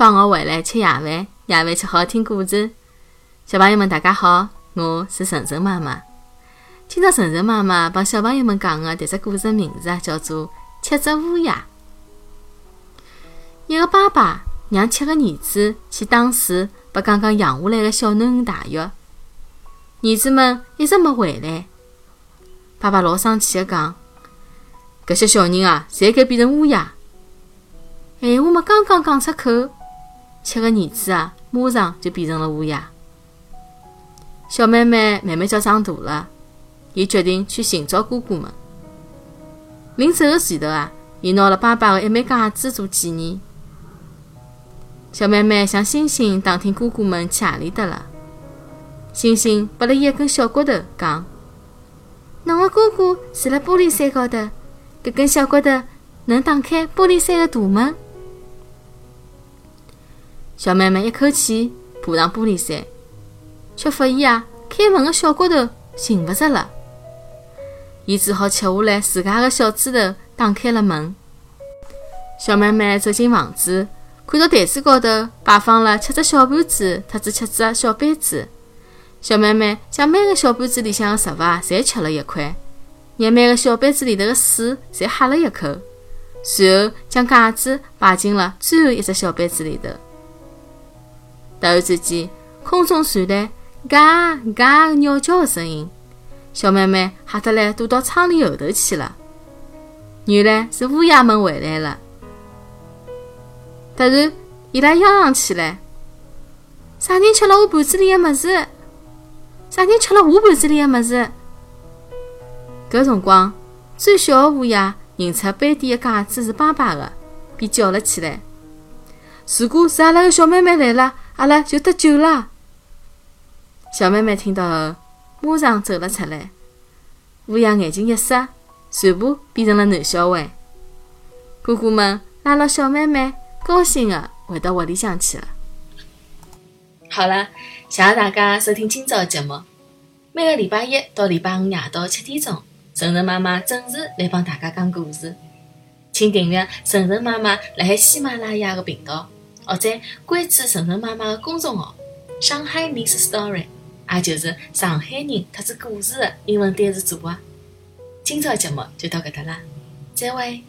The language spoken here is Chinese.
放学回来吃夜饭，夜饭吃好听故事。小朋友们，大家好，我是晨晨妈妈。今朝晨晨妈妈帮小朋友们讲的迭只故事名字啊，叫做《七只乌鸦》。一个爸爸让七个儿子去打水，拨刚刚养下来的小囡恩汏浴。儿子们一直没回来，爸爸老生气的讲：“搿些小人啊，侪该变成乌鸦。”闲话没刚刚讲出口，七个儿子啊，马上就变成了乌鸦。小妹妹慢慢叫长大了，伊决定去寻找哥哥们。临走的前头啊，伊拿了爸爸的一枚戒指做纪念。小妹妹向星星打听哥哥们去何里搭了。星星拨了伊一根小骨头，讲：“侬的哥哥住辣玻璃山高头，搿根小骨头能打开玻璃山的大门。”小妹妹一口气爬上玻璃山，却发现啊，开门的小骨头寻勿着了。伊只好吃下来自家的小指头打开了门。小妹妹走进房子，看到台子高头摆放了七只小盘子，特子七只小杯子。小妹妹将每个小盘子里向的食物啊侪吃了一块，让每个小杯子里头的水侪喝了一口，随后将戒指摆进了最后一只小杯子里头。突然之间，空中传来“嘎嘎”鸟叫的声音，小妹妹吓得来躲到窗帘后头去了。原来是乌鸦们回来了。突然，伊拉嚷嚷起来：“啥人吃了我盘子里的么子？”啥人吃了我盘子里的么子？搿辰光，最小的乌鸦认出杯底的架子是爸爸的，便叫了起来：“如果是阿拉的小妹妹来了，阿拉就得救了。”小妹妹听到后，马上走了出来。乌鸦眼睛一眨，全部变成了男小孩。哥哥们拉牢小妹妹，高兴的回到屋里向去了。好了，谢谢大家收听今朝的节目。每个礼拜一到礼拜五夜到七点钟，晨晨妈妈准时来帮大家讲故事。请订阅晨晨妈妈辣海喜马拉雅的频道，或者关注晨晨妈妈的公众号“上海 Miss Story”，也就是上海人特子故事的英文单词组合。今朝节目就到搿搭啦，再会。